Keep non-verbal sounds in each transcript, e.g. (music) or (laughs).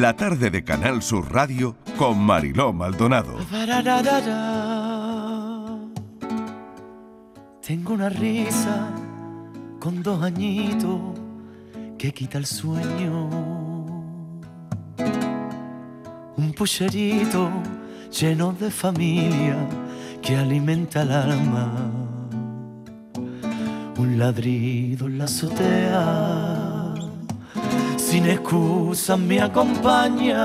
La tarde de Canal Sur Radio con Mariló Maldonado. Tengo una risa con dos añitos que quita el sueño. Un pucherito lleno de familia que alimenta el alma. Un ladrido en la azotea, sin excusa me acompaña.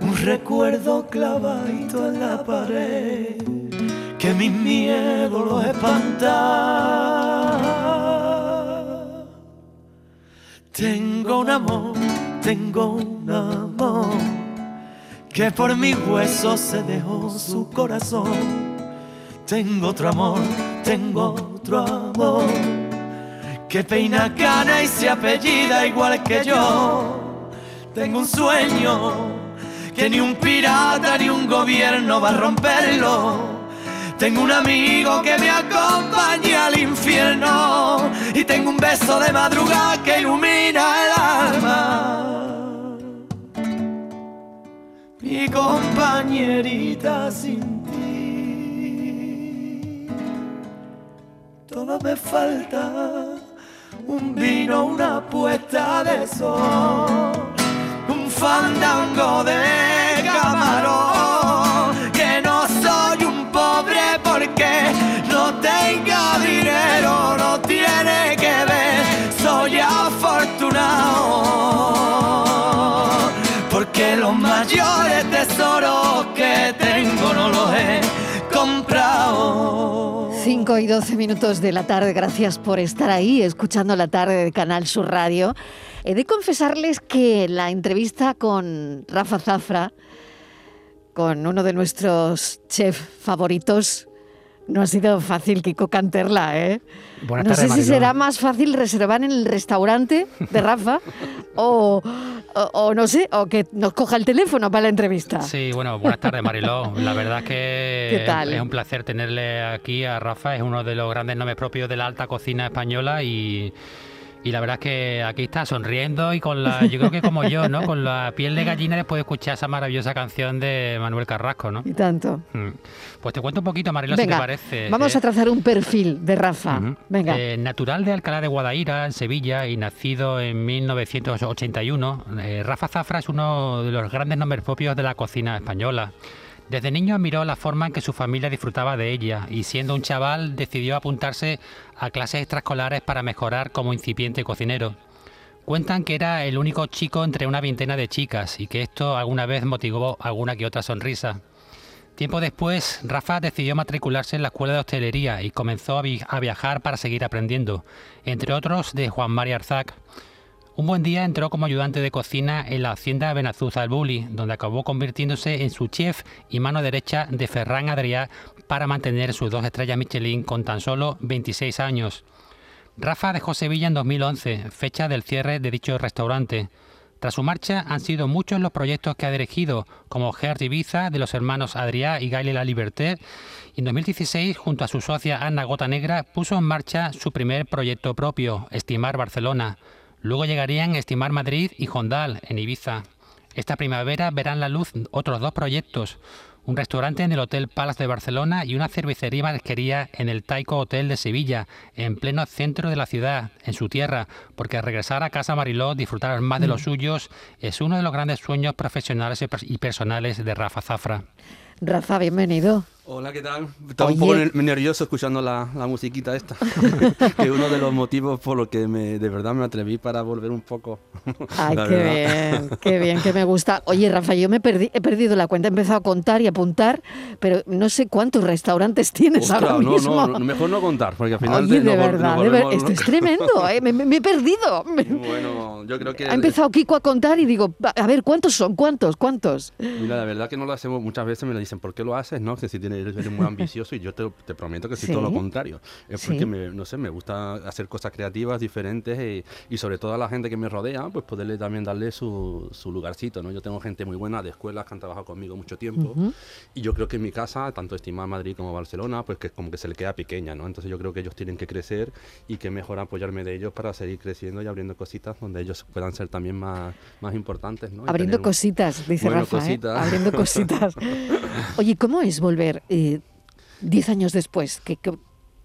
Un recuerdo clavadito en la pared que mi miedo lo espanta. Tengo un amor, tengo un amor que por mis huesos se dejó su corazón. Tengo otro amor, tengo otro amor que peina cana y se apellida igual que yo. Tengo un sueño que ni un pirata ni un gobierno va a romperlo. Tengo un amigo que me acompaña al infierno y tengo un beso de madrugada que ilumina el alma. Mi compañerita sin ti, todo me falta, un vino, una puesta de sol, un fandango de camarón, que no soy un pobre porque no tenga dinero, no tiene que ver, soy afortunado, porque los mayores tesoros que tengo no los he comprado. 5 y 12 minutos de la tarde, gracias por estar ahí escuchando la tarde de Canal Sur Radio. He de confesarles que la entrevista con Rafa Zafra, con uno de nuestros chefs favoritos, no ha sido fácil, Kiko Canterla, ¿eh? Buenas no sé si será más fácil reservar en el restaurante de Rafa (laughs) o, o- o no sé, o que nos coja el teléfono para la entrevista. Sí, bueno, buenas tardes Mariló. La verdad es que ¿Qué tal? es un placer tenerle aquí a Rafa, es uno de los grandes nombres propios de la alta cocina española y, y la verdad es que aquí está sonriendo y con la, yo creo que como yo, ¿no? Con la piel de gallina después de escuchar esa maravillosa canción de Manuel Carrasco, ¿no? Y tanto. Mm. Pues te cuento un poquito, Mariló, si te parece. vamos Eh, a trazar un perfil de Rafa. Venga. Eh, natural de Alcalá de Guadaira, en Sevilla, y nacido en 1981, eh, Rafa Zafra es uno de los grandes nombres propios de la cocina española. Desde niño admiró la forma en que su familia disfrutaba de ella y siendo un chaval decidió apuntarse a clases extraescolares para mejorar como incipiente cocinero. Cuentan que era el único chico entre una veintena de chicas y que esto alguna vez motivó alguna que otra sonrisa. Tiempo después, Rafa decidió matricularse en la escuela de hostelería y comenzó a, vi- a viajar para seguir aprendiendo, entre otros de Juan María Arzac. Un buen día entró como ayudante de cocina en la hacienda Benazuza del Bulli, donde acabó convirtiéndose en su chef y mano derecha de Ferran Adrià para mantener sus dos estrellas Michelin con tan solo 26 años. Rafa dejó Sevilla en 2011, fecha del cierre de dicho restaurante. Tras su marcha han sido muchos los proyectos que ha dirigido, como Heart Ibiza de los hermanos Adrià y Gaile La Liberté, y en 2016, junto a su socia Ana Gota Negra, puso en marcha su primer proyecto propio, Estimar Barcelona. Luego llegarían Estimar Madrid y Hondal, en Ibiza. Esta primavera verán la luz otros dos proyectos, un restaurante en el Hotel Palace de Barcelona y una cervecería y marisquería en el Taiko Hotel de Sevilla, en pleno centro de la ciudad, en su tierra, porque regresar a casa Mariló, disfrutar más de los suyos, es uno de los grandes sueños profesionales y personales de Rafa Zafra. Rafa, bienvenido. Hola, ¿qué tal? Estaba un Oye. poco ner- nervioso escuchando la, la musiquita esta, (laughs) que es uno de los motivos por los que me, de verdad me atreví para volver un poco. (laughs) Ay, qué verdad. bien, (laughs) qué bien, que me gusta. Oye, Rafa, yo me perdí, he perdido la cuenta, he empezado a contar y apuntar, pero no sé cuántos restaurantes tienes Ostras, ahora no, mismo. no, no, mejor no contar, porque al final Oye, de vol- verdad, nos de ver- esto es tremendo, ¿eh? me, me- me he perdido. Bueno, yo creo que... Ha empezado Kiko a contar y digo, a ver, ¿cuántos son? ¿Cuántos? ¿Cuántos? Mira, la verdad que no lo hacemos, muchas veces me lo dicen, ¿por qué lo haces? No, que si tienes eres, eres muy (laughs) ambicioso y yo te, te prometo que soy Sí. todo lo contrario. Es porque, Sí. me, no sé, me gusta hacer cosas creativas, diferentes y, y sobre todo a la gente que me rodea, pues poderle también darle su, su lugarcito, ¿no? Yo tengo gente muy buena de escuelas que han trabajado conmigo mucho tiempo y yo creo que en mi casa, tanto estimada Madrid como Barcelona, pues que como que se le queda pequeña, ¿no? Entonces yo creo que ellos tienen que crecer y que mejor apoyarme de ellos para seguir creciendo y abriendo cositas donde ellos puedan ser también más, más importantes, ¿no? Abriendo tener cositas, dice Bueno, Rafa. ¿eh? Abriendo cositas. (laughs) Oye, ¿cómo es volver eh, diez años después? ¿Qué, qué,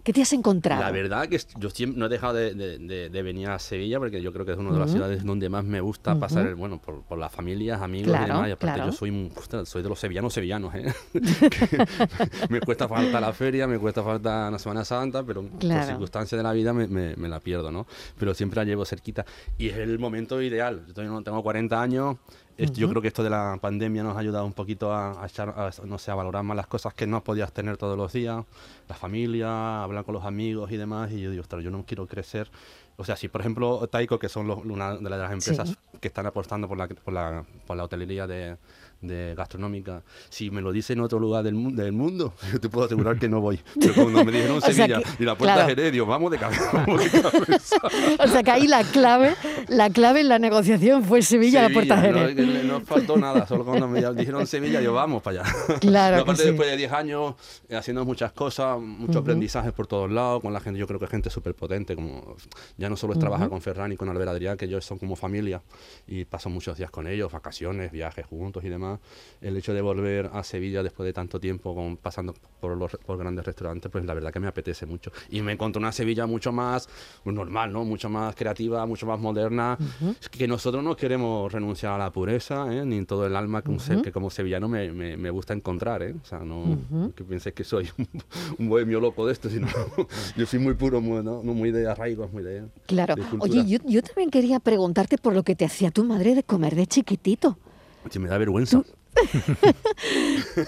qué te has encontrado? La verdad que yo siempre no he dejado de, de- venir a Sevilla porque yo creo que es una de las ciudades donde más me gusta pasar, el, bueno, por, por las familias, amigos Claro, y demás. Y aparte claro. yo soy, ostras, soy de los sevillanos sevillanos, ¿eh? (laughs) Me cuesta falta la feria, me cuesta falta la Semana Santa, pero Claro. por circunstancias de la vida me, me- me la pierdo, ¿no? Pero siempre la llevo cerquita. Y es el momento ideal. Yo todavía no tengo 40 años. Esto- Yo creo que esto de la pandemia nos ha ayudado un poquito a, a echar, a, no sé, a valorar más las cosas que no podías tener todos los días, la familia, hablar con los amigos y demás. Y yo digo, ostras, yo no quiero crecer. O sea, si por ejemplo Taiko, que son los- una de las empresas Sí. que están apostando por la, por la, por la hotelería de, de gastronómica, si me lo dice en otro lugar del, mu- del mundo, (laughs) yo te puedo asegurar que no voy. Pero cuando me dijeron (laughs) O sea Sevilla que- y la puerta claro. es Heredio, vamos de cabeza. Vamos de cabeza. (laughs) O sea que ahí la clave, la clave en la negociación fue Sevilla, la Puerta Sevilla, Jerez. No, no faltó nada, solo cuando me dijeron Sevilla, yo vamos para allá. Claro aparte, sí. después de 10 años eh, haciendo muchas cosas, muchos aprendizajes por todos lados, con la gente, yo creo que gente súper potente, como ya no solo es trabajar con Ferran y con Albert Adrián, que ellos son como familia y paso muchos días con ellos, vacaciones, viajes juntos y demás. El hecho de volver a Sevilla después de tanto tiempo con- pasando por los por grandes restaurantes, pues la verdad que me apetece mucho. Y me encontré una Sevilla mucho más normal, ¿no? Mucho más creativa, mucho más moderna. Es que nosotros no queremos renunciar a la pureza, ¿eh? ni en todo el alma que, un se- que como sevillano me, me- me gusta encontrar, ¿eh? O sea, no que penséis que soy un, un bohemio loco de esto, sino (laughs) yo soy muy puro, muy, ¿no? Muy de arraigos, muy de... Claro. de. Oye, yo, yo también quería preguntarte por lo que te hacía tu madre de comer de chiquitito. Si me da vergüenza.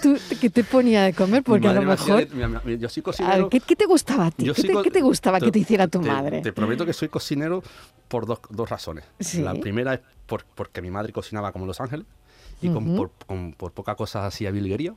¿Tú, ¿Qué te ponía de comer? Porque a lo me hacía mejor... de- mi- mi- yo soy cocinero... ¿qué, qué te gustaba a ti? ¿Qué te, qué te gustaba que te hiciera tu te- madre? Te prometo que soy cocinero por dos, dos razones. Sí. La primera es por- porque mi madre cocinaba como Los Ángeles y con, por, con- por poca cosa hacía bilguería.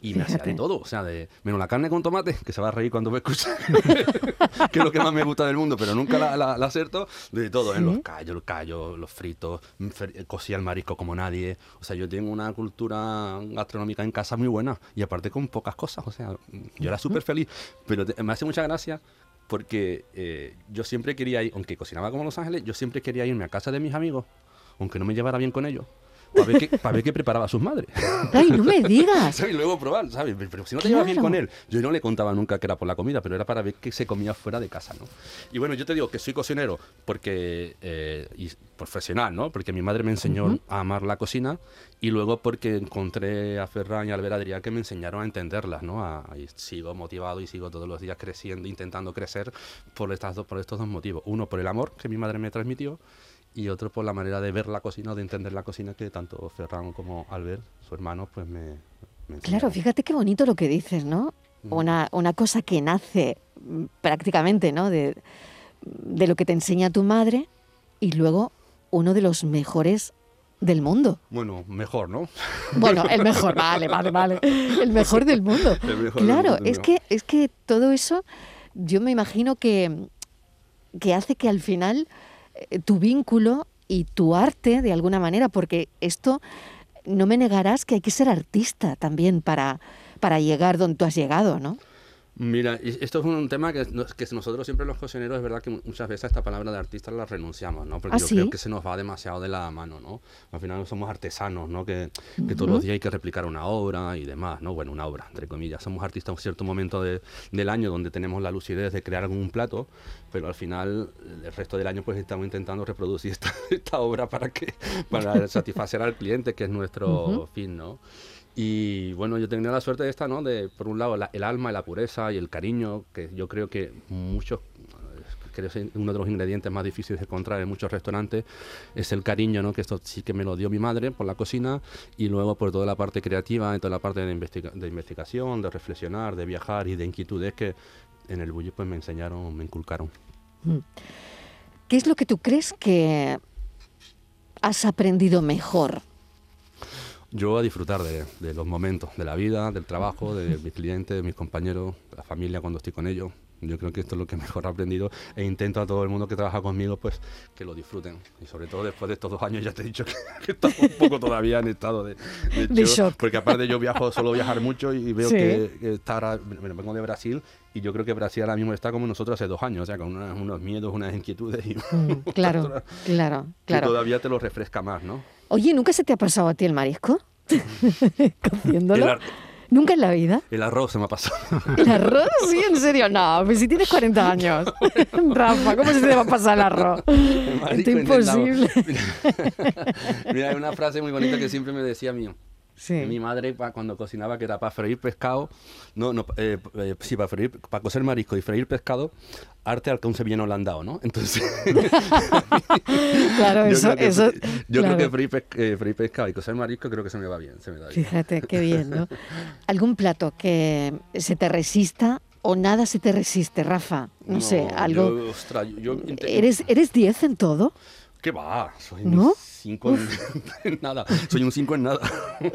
Y me hacía de todo, o sea, de menos la carne con tomate, que se va a reír cuando me escuche, (laughs) que es lo que más me gusta del mundo, pero nunca la, la, la acerto, de todo, ¿eh? los callos, los callos, los fritos, mm, fer- cocía el marisco como nadie, o sea, yo tengo una cultura gastronómica en casa muy buena, y aparte con pocas cosas, o sea, yo era súper feliz, pero te- me hace mucha gracia porque eh, yo siempre quería ir, aunque cocinaba como en Los Ángeles, yo siempre quería irme a casa de mis amigos, aunque no me llevara bien con ellos, para ver qué, para ver qué preparaba sus madres. ¡Ay, no me digas! ¿sabes? (laughs) Y luego probar, ¿sabes? Pero si no te llevas bien Claro. con él, yo no le contaba nunca que era por la comida, pero era para ver qué se comía fuera de casa, ¿no? Y bueno, yo te digo que soy cocinero porque, eh, y profesional, ¿no? Porque mi madre me enseñó a amar la cocina y luego porque encontré a Ferran y a Albert Adrià que me enseñaron a entenderlas, ¿no? A- y sigo motivado y sigo todos los días creciendo, intentando crecer por, estas dos, por estos dos motivos. Uno, por el amor que mi madre me transmitió y otro por la manera de ver la cocina, de entender la cocina que tanto Ferran como Albert, su hermano, pues me, me Claro, fíjate qué bonito lo que dices, ¿no? Una, una cosa que nace mm, prácticamente, ¿no? De, de lo que te enseña tu madre y luego uno de los mejores del mundo. Bueno, mejor, ¿no? (laughs) Bueno, el mejor, vale, vale, vale. El mejor del mundo. (laughs) Del claro, mundo, es que, es que todo eso, yo me imagino que, que hace que al final tu vínculo y tu arte, de alguna manera, porque esto no me negarás que hay que ser artista también para, para llegar donde tú has llegado, ¿no? Mira, esto es un tema que, que nosotros siempre los cocineros es verdad que muchas veces a esta palabra de artista la renunciamos, ¿no? Porque ¿Ah, yo sí? creo que se nos va demasiado de la mano, ¿no? Al final somos artesanos, ¿no? Que, que todos los días hay que replicar una obra y demás, ¿no? Bueno, una obra, entre comillas. Somos artistas en un cierto momento de- del año donde tenemos la lucidez de crear algún plato, pero al final el resto del año pues estamos intentando reproducir (laughs) esta, esta obra para que para satisfacer al cliente, que es nuestro fin, ¿no? Y bueno, yo tenía la suerte de esta, ¿no? De, por un lado, la- el alma y la pureza y el cariño, que yo creo que muchos, creo que es uno de los ingredientes más difíciles de encontrar en muchos restaurantes, es el cariño, ¿no? Que esto sí que me lo dio mi madre por la cocina y luego por toda la parte creativa, y toda la parte de, investiga- de investigación, de reflexionar, de viajar y de inquietudes que en el bulli pues me enseñaron, me inculcaron. ¿Qué es lo que tú crees que has aprendido mejor? Yo a disfrutar de, de los momentos, de la vida, del trabajo, de mis clientes, de mis compañeros, de la familia cuando estoy con ellos. Yo creo que esto es lo que (laughs) mejor he aprendido e intento a todo el mundo que trabaja conmigo pues que lo disfruten. Y sobre todo después de estos dos años ya te he dicho (laughs) que, que estamos un poco todavía en estado de, de De shock. Porque aparte yo viajo, solo viajar mucho y veo Sí. que, que está ahora, bueno, vengo de Brasil y yo creo que Brasil ahora mismo está como nosotros hace dos años, o sea, con unas- unos miedos, unas inquietudes y Mm, claro, (laughs) claro, que claro. todavía te lo refresca más, ¿no? Oye, ¿nunca se te ha pasado a ti el marisco? (laughs) Cociéndolo. El ¿Nunca en la vida? El arroz se me ha pasado. (laughs) ¿El arroz? Sí, en serio, no. Pues si tienes 40 años. (laughs) Rafa, ¿cómo se te va a pasar el arroz? Esto intentado. imposible. Mira, hay una frase muy bonita que siempre me decía mi, Sí. mi madre cuando cocinaba que era para freír pescado, no, no, eh, eh, sí, para freír, para cocer marisco y freír pescado, arte al que un sevillano le han dado, ¿no? Entonces, (laughs) Claro, yo, eso, creo que, eso. yo claro. creo que freír, pes- eh, freír pescado y cocer marisco creo que se me va bien, se me da bien. Fíjate, qué bien, ¿no? (laughs) ¿Algún plato que se te resista o nada se te resiste, Rafa? No, sé, algo. Yo, ostras, yo- yo inte- ¿Eres, ¿Eres 10 en todo? ¿Qué va? Soy ¿No? 5 en, (laughs) en nada. Soy un 5 en nada.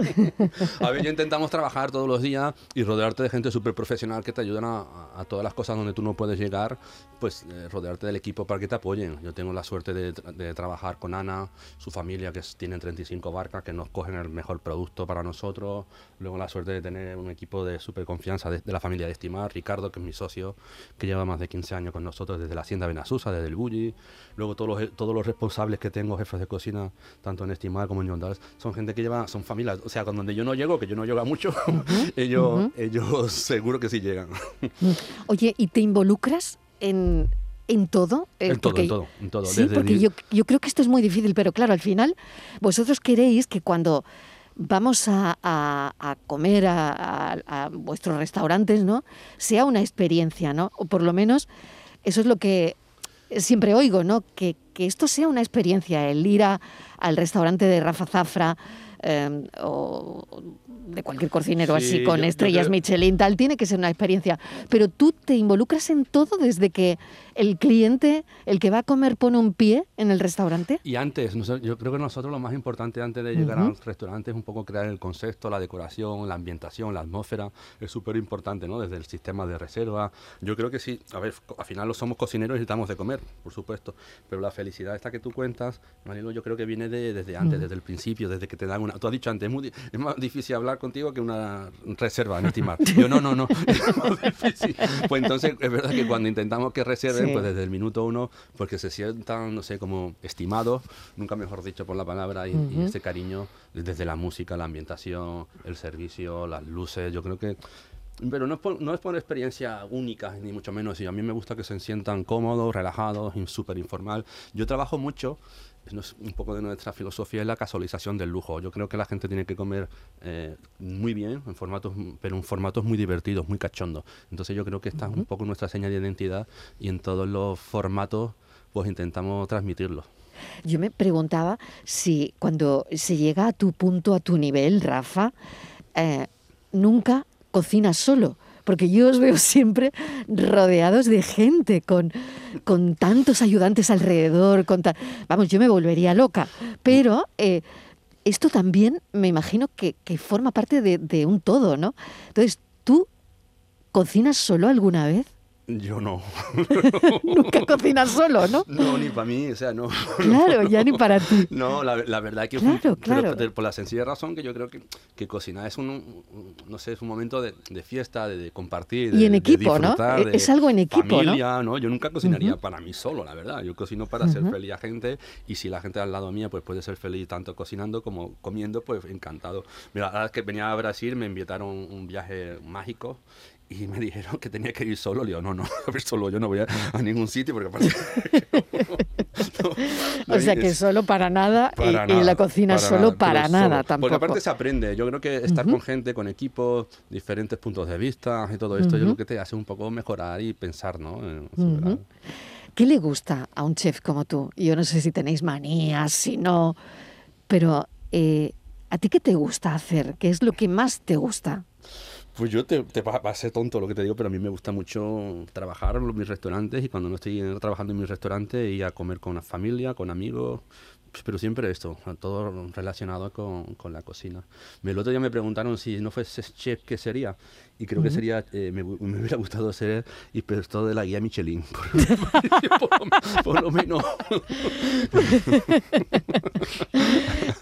(laughs) a ver, ya intentamos trabajar todos los días y rodearte de gente súper profesional que te ayudan a, a todas las cosas donde tú no puedes llegar, pues eh, rodearte del equipo para que te apoyen. Yo tengo la suerte de, tra- de trabajar con Ana, su familia, que es- tienen 35 barcas, que nos cogen el mejor producto para nosotros. Luego la suerte de tener un equipo de súper confianza de, de la familia de Estimar, Ricardo, que es mi socio, que lleva más de 15 años con nosotros desde la Hacienda Benasusa, desde el Bulli. Luego todos los, todos los responsables que tengo, jefes de cocina, tanto en Estimar como en Yondals, son gente que lleva, son familias. O sea, con donde yo no llego, que yo no llego a mucho, (laughs) ellos, ellos seguro que sí llegan. Oye, ¿y te involucras en, en todo? Eh, en todo, porque- en todo, en todo. Sí, Desde porque di- yo, yo creo que esto es muy difícil, pero claro, al final vosotros queréis que cuando vamos a, a- a comer a, a- vuestros restaurantes, ¿no? Sea una experiencia, ¿no? O por lo menos eso es lo que siempre oigo, ¿no? Que, que esto sea una experiencia, el ir al restaurante de Rafa Zafra eh, o de cualquier cocinero Sí, así con yo- yo estrellas creo- Michelin, tal, tiene que ser una experiencia. Pero tú te involucras en todo desde que el cliente, el que va a comer, pone un pie en el restaurante. Y antes, yo creo que nosotros lo más importante antes de llegar al restaurante es un poco crear el concepto, la decoración, la ambientación, la atmósfera. Es súper importante, ¿no? Desde el sistema de reserva. Yo creo que sí, a ver, al final lo somos cocineros y necesitamos de comer, por supuesto. Pero la felicidad esta que tú cuentas, Manilo, yo creo que viene de- desde antes, desde el principio, desde que te dan una... Tú has dicho antes, es, muy di- es más difícil hablar contigo que una reserva en estimar. Yo no, no, no, (laughs) es más difícil. Pues entonces es verdad que cuando intentamos que reserven, Sí. pues desde el minuto uno, porque se sientan, no sé, como estimados, nunca mejor dicho por la palabra, y, y ese cariño desde la música, la ambientación, el servicio, las luces, yo creo que... Pero no es, por, no es por experiencia única, ni mucho menos. Y a mí me gusta que se sientan cómodos, relajados, súper informal. Yo trabajo mucho, un poco de nuestra filosofía, es la casualización del lujo. Yo creo que la gente tiene que comer eh, muy bien, en formatos, pero en formatos muy divertidos, muy cachondos. Entonces yo creo que esta es un poco nuestra señal de identidad y en todos los formatos pues intentamos transmitirlo. Yo me preguntaba si cuando se llega a tu punto, a tu nivel, Rafa, eh, nunca cocinas solo. Porque yo os veo siempre rodeados de gente, con, con tantos ayudantes alrededor. Con ta- Vamos, yo me volvería loca. Pero eh, esto también me imagino que, que forma parte de, de un todo, ¿no? Entonces, ¿tú cocinas solo alguna vez? Yo no. (laughs) Nunca cocinas solo, ¿no? No, ni para mí, o sea, no. Claro, ya ni para ti. (laughs) No, la, la verdad que Claro, claro. pero por la sencilla razón que yo creo que, que cocinar es un, un- no sé, es un momento de, de fiesta, de, de compartir, Y de- en de equipo, ¿no? E- es algo en equipo, ¿no? familia, ¿no? Yo nunca cocinaría para mí solo, la verdad. Yo cocino para hacer feliz a gente y si la gente al lado mía pues puede ser feliz tanto cocinando como comiendo, pues encantado. Mira, la vez que venía a Brasil me invitaron un viaje mágico y me dijeron que tenía que ir solo. Le digo, no, no, (laughs) a ver, solo yo no voy a, a ningún sitio porque aparte... (laughs) no, no, O sea que es- solo para nada y- para y, nada, la cocina para solo nada, para nada solo. tampoco. Porque aparte se aprende. Yo creo que estar con gente, con equipos, diferentes puntos de vista y todo esto, yo creo que te hace un poco mejorar y pensar, ¿no? En- sobre- ¿Qué le gusta a un chef como tú? Yo no sé si tenéis manías, si no, pero eh, ¿a ti qué te gusta hacer? ¿Qué es lo que más te gusta? Pues yo te, te va, a ser tonto lo que te digo, pero a mí me gusta mucho trabajar en mis restaurantes y cuando no estoy trabajando en mi restaurante ir a comer con la familia, con amigos, pero siempre esto, todo relacionado con, con, la cocina. El otro día me preguntaron si no fuese chef, ¿qué sería? Y creo que sería, eh, me, me, hubiera gustado ser inspector de la guía Michelin, por, (laughs) por, lo menos.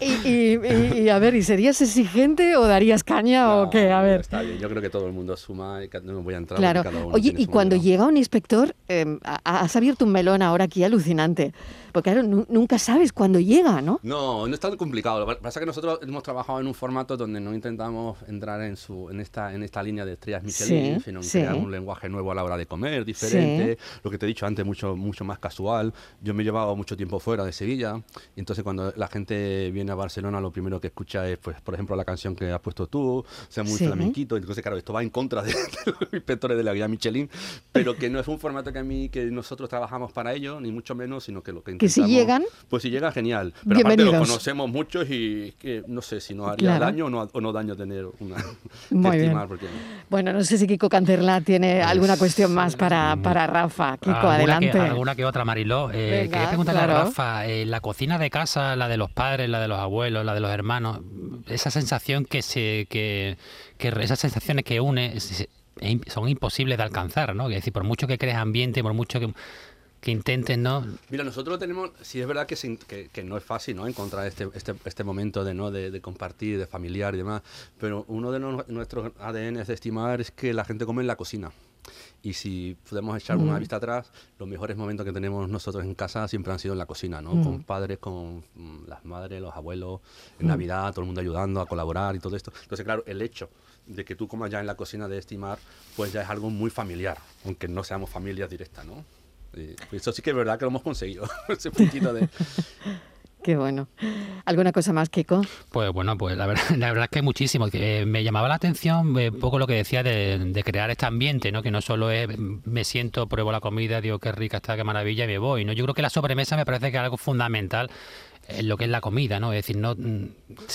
(laughs) y, y, a ver, ¿y serías exigente o darías caña o qué? A ver. Está bien, yo creo que todo el mundo suma y no voy a entrar. Claro. Oye, y cuando llega un inspector, eh, has abierto un melón ahora aquí alucinante. Porque claro, nunca sabes cuándo llega, ¿no? No, no es tan complicado. Lo que pasa es que nosotros hemos trabajado en un formato donde no intentamos entrar en, su, en, esta, en esta línea de estrellas Michelin, sino crear un lenguaje nuevo a la hora de comer, diferente. Lo que te he dicho antes, mucho, mucho más casual. Yo me he llevado mucho tiempo fuera de Sevilla. Y entonces cuando la gente viene a Barcelona, lo primero que escucha es, pues, por ejemplo, la canción que has puesto tú, sea muy flamenquito. Entonces, claro, esto va en contra de, (laughs) los inspectores de la guía Michelin, pero que no es un formato que a mí, que nosotros trabajamos para ello, ni mucho menos, sino que lo que que si llegan. Pues si llega, genial. Pero aparte lo conocemos muchos y que no sé si nos haría daño o no, o no, daño tener una. (laughs) Muy bien. Bueno, no sé si Kiko Cancerla tiene pues, alguna cuestión más para, para Rafa. Kiko, alguna adelante. Que, alguna que otra, Mariló. Eh, quería preguntarle a Rafa, eh, la cocina de casa, la de los padres, la de los abuelos, la de los hermanos, esa sensación que se. que, que esas sensaciones que une son imposibles de alcanzar, ¿no? Es decir, por mucho que crees ambiente, por mucho que que intenten, ¿no? Mira, nosotros tenemos, sí es verdad que, que, que, no es fácil, ¿no? Encontrar este, este, este momento de, ¿no? De, de, compartir, de familiar y demás, pero uno de nuestros ADN de estimar es que la gente come en la cocina. Y si podemos echar una vista atrás, los mejores momentos que tenemos nosotros en casa siempre han sido en la cocina, ¿no? Con padres, con mm, las madres, los abuelos, en Navidad, todo el mundo ayudando a colaborar y todo esto. Entonces, claro, el hecho de que tú comas ya en la cocina de estimar, pues ya es algo muy familiar, aunque no seamos familias directas, ¿no? Eso sí que es verdad que lo hemos conseguido, (laughs) ese puntito de... (laughs) Qué bueno. ¿Alguna cosa más, Kiko? Pues bueno, pues la verdad, (laughs) la verdad es que muchísimo. Eh, me llamaba la atención eh, un poco lo que decía de, crear este ambiente, ¿no? Que no solo es me siento, pruebo la comida, digo qué rica está, qué maravilla y me voy, ¿no? Yo creo que la sobremesa me parece que es algo fundamental en lo que es la comida, ¿no? Es decir, no, mm,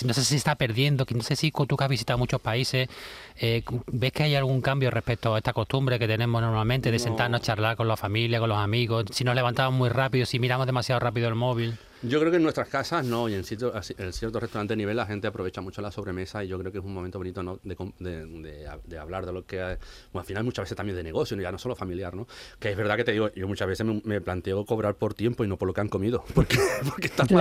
no sé si está perdiendo, no sé si tú que has visitado muchos países, eh, ¿ves que hay algún cambio respecto a esta costumbre que tenemos normalmente de sentarnos a charlar con la familia, con los amigos, si nos levantamos muy rápido, si miramos demasiado rápido el móvil? Yo creo que en nuestras casas no, y en, ciertos en ciertos restaurantes de nivel la gente aprovecha mucho la sobremesa y yo creo que es un momento bonito ¿no? de, de, de, hablar de lo que, bueno, al final muchas veces también de negocio, ya no solo familiar, ¿no? Que es verdad que te digo, yo muchas veces me, planteo cobrar por tiempo y no por lo que han comido, (laughs) porque, porque estás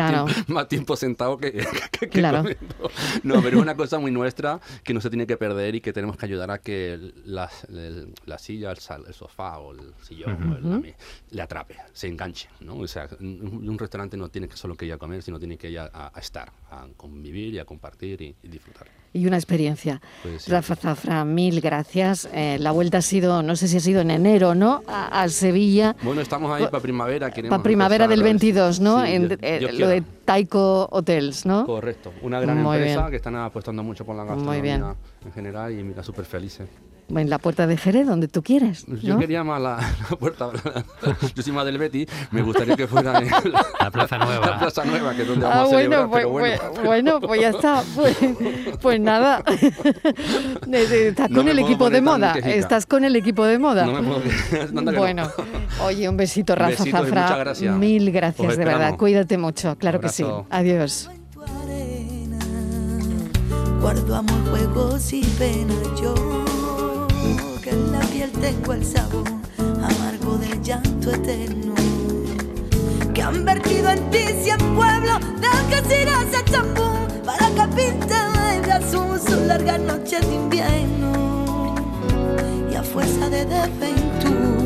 más, tiempo, sentado (laughs) que, que, claro. comiendo. No, pero es una cosa muy nuestra que no se tiene que perder y que tenemos que ayudar a que la, la silla, el, sofá o el sillón le atrape, se enganche, ¿no? O sea, un, un restaurante no tiene que solo que ir a comer, sino tiene que ir a, estar, a convivir y a compartir y, disfrutar. Y una experiencia. Pues Rafa Zafra, mil gracias. Eh, la vuelta ha sido, no sé si ha sido en enero, ¿no? A, Sevilla. Bueno, estamos ahí para primavera. Para primavera del 22, ¿no? en, eh, lo de Taiko Hotels, ¿no? Correcto. Una gran empresa que están apostando mucho por la gastronomía en general y mira, súper felices en la puerta de Jerez, donde tú quieres. Yo quería más la, (laughs) puerta. yo soy más del Betty, me gustaría que fuera en (laughs) la, Plaza (laughs) Nueva. La Plaza Nueva, que es donde vamos ah, a celebrar, pues, bueno. Pues, bueno, pues ya está. Pues, pues nada. Estás con el equipo de moda. Estás con el equipo de moda. No me puedo Bueno, oye, un besito, Rafa Zafra. Muchas gracias. Mil gracias, de verdad. Cuídate mucho. Claro que sí. Adiós. Guardo amor, juegos y pena yo tengo el sabor amargo del llanto eterno. Que han vertido en ti cien pueblos de Algeciras a champú para que pinte de azul sus largas noches de invierno. Y a fuerza de desventura,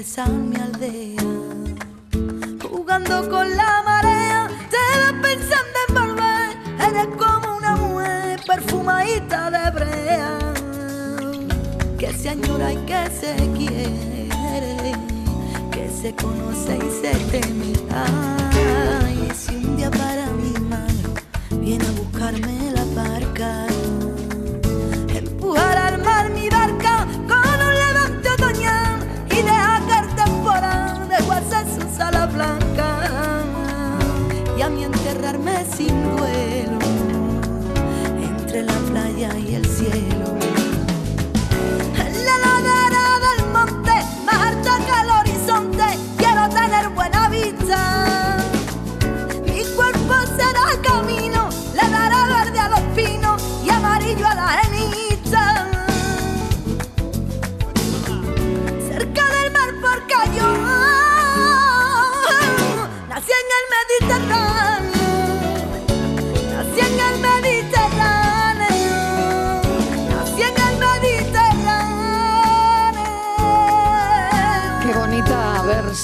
besar mi aldea. Jugando con la marea, te vas pensando en volver. Eres como una mujer perfumadita de brea que se añora y que se quiere, que se conoce y se y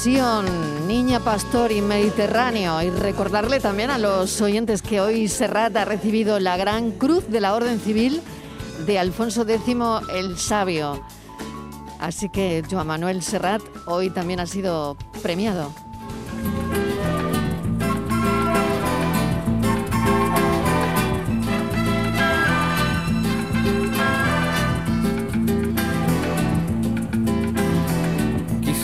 Niña Pastor y Mediterráneo. Y recordarle también a los oyentes que hoy Serrat ha recibido la Gran Cruz de la Orden Civil de Alfonso X el Sabio. Así que Joan Manuel Serrat hoy también ha sido premiado.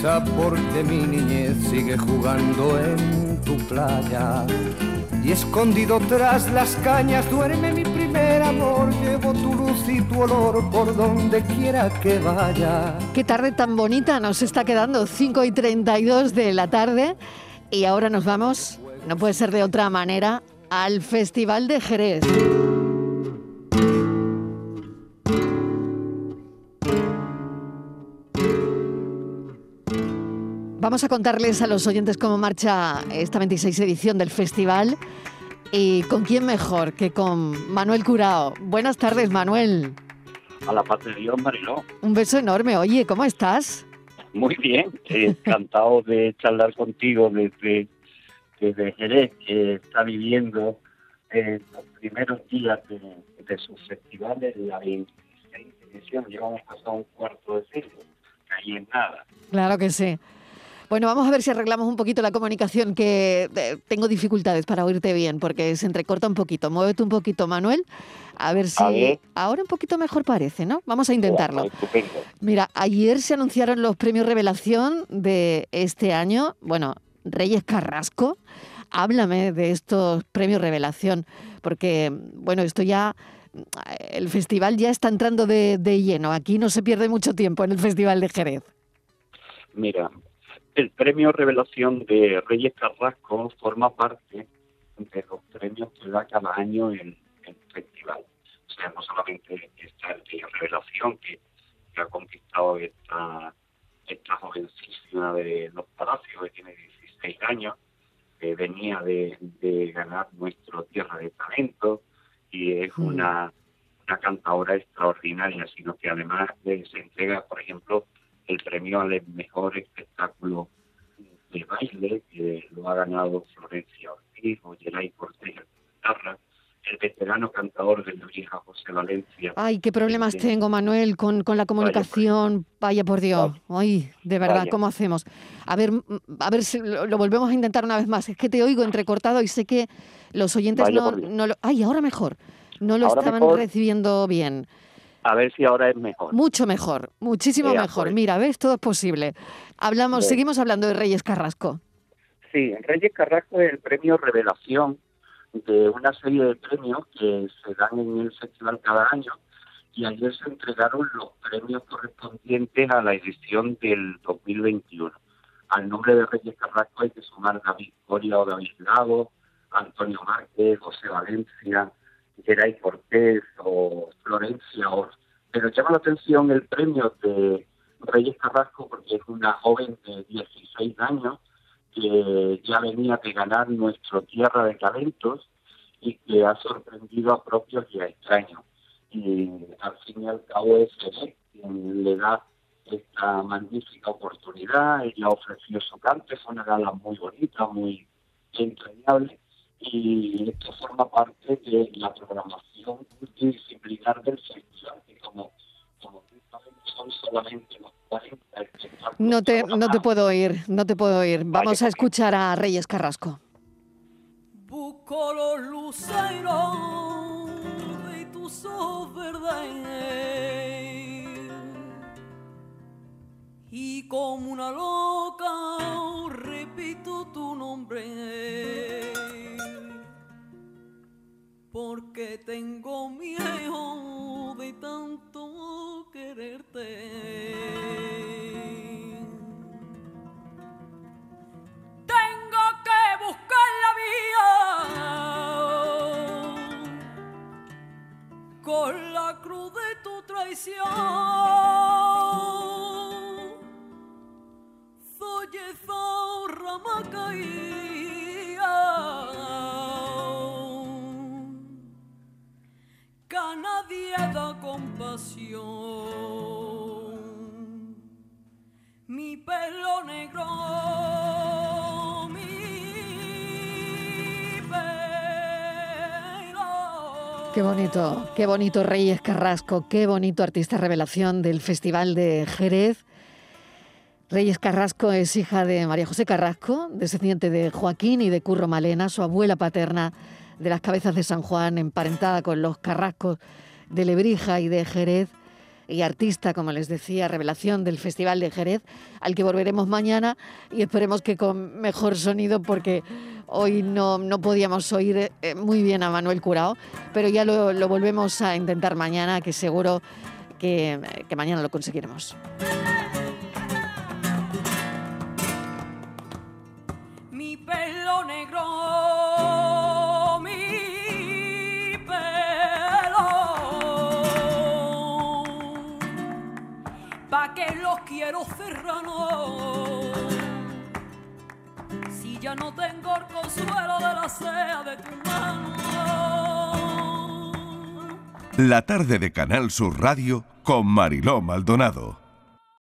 Porque mi niñez sigue jugando en tu playa y escondido tras las cañas duerme mi primer amor. Llevo tu luz y tu olor por donde quiera que vaya. Qué tarde tan bonita nos está quedando, 5 y 32 de la tarde. Y ahora nos vamos, no puede ser de otra manera, al Festival de Jerez. Vamos a contarles a los oyentes cómo marcha esta 26 edición del festival y con quién mejor que con Manuel Curao. Buenas tardes, Manuel. A la paz de Dios, Mariló. Un beso enorme. Oye, ¿cómo estás? Muy bien, encantado de charlar contigo desde, desde Jerez, que está viviendo eh, los primeros días de, de sus festivales, la 26 edición. Llevamos pasado un cuarto de siglo, que ahí es nada. Claro que sí. Bueno, vamos a ver si arreglamos un poquito la comunicación, que eh, tengo dificultades para oírte bien, porque se entrecorta un poquito. Muévete un poquito, Manuel. A ver si A ver. ahora un poquito mejor parece, ¿no? Vamos a intentarlo. Estupendo. Mira, ayer se anunciaron los premios Revelación de este año. Bueno, Reyes Carrasco. Háblame de estos premios Revelación, porque, bueno, esto ya, el festival ya está entrando de, de lleno. Aquí no se pierde mucho tiempo en el Festival de Jerez. Mira, el premio Revelación de Reyes Carrasco forma parte de los premios que da cada año el, el festival. O sea, no solamente está el premio Revelación que, que ha conquistado esta, esta jovencísima de los palacios que tiene 16 años, que venía de, de ganar nuestro Tierra de Talento y es Mm. una, una cantadora extraordinaria, sino que además se entrega, por ejemplo, el premio al mejor espectáculo de baile, que lo ha ganado Florencia Ortiz o Geray Cortés guitarra, el veterano cantador de la vieja José Valencia. Ay, qué problemas Sí. tengo, Manuel, con, con la comunicación. Vaya por Dios. Ay, de verdad, Vaya. ¿cómo hacemos? A ver, a ver si lo, lo volvemos a intentar una vez más. Es que te oigo entrecortado y sé que los oyentes Vaya no, no lo... Ay, ahora mejor. No lo Ahora estaban mejor. recibiendo bien. A ver si ahora es mejor. Mucho mejor, muchísimo mejor. pues. Mira, ¿ves? Todo es posible. Hablamos, seguimos hablando de Reyes Carrasco. Sí, Reyes Carrasco es el premio Revelación de una serie de premios que se dan en el festival cada año y ayer se entregaron los premios correspondientes a la edición del 2021. Al nombre de Reyes Carrasco hay que sumar David Coria o David Lago, Antonio Márquez, José Valencia, Geray Cortés o Florencia. Pero llama la atención el premio de Reyes Carrasco porque es una joven de 16 años que ya venía de ganar nuestro Tierra de Talentos y que ha sorprendido a propios y a extraños. Y al fin y al cabo es él quien le da esta magnífica oportunidad. Ella ofreció su cante, fue una gala muy bonita, muy entrañable y esto forma parte de la programación multidisciplinar del festival, que como, como son solamente los 40 No te, no te puedo oír, no te puedo oír. Vamos a escuchar a Reyes Carrasco. Busco los luceros de tus ojos y como una loca repito tu nombre porque tengo miedo de tanto quererte. Qué bonito, qué bonito Reyes Carrasco, qué bonito artista revelación del Festival de Jerez. Reyes Carrasco es hija de María José Carrasco, descendiente de Joaquín y de Curro Malena, su abuela paterna de las cabezas de San Juan, emparentada con los Carrascos de Lebrija y de Jerez, y artista, como les decía, revelación del Festival de Jerez, al que volveremos mañana y esperemos que con mejor sonido, porque hoy no, no podíamos oír eh, muy bien a Manuel Curao, pero ya lo, volvemos a intentar mañana, que seguro que, que mañana lo conseguiremos. quiero serrano. Ya no tengo el consuelo de la sea de tu mano. La tarde de Canal Sur Radio con Mariló Maldonado.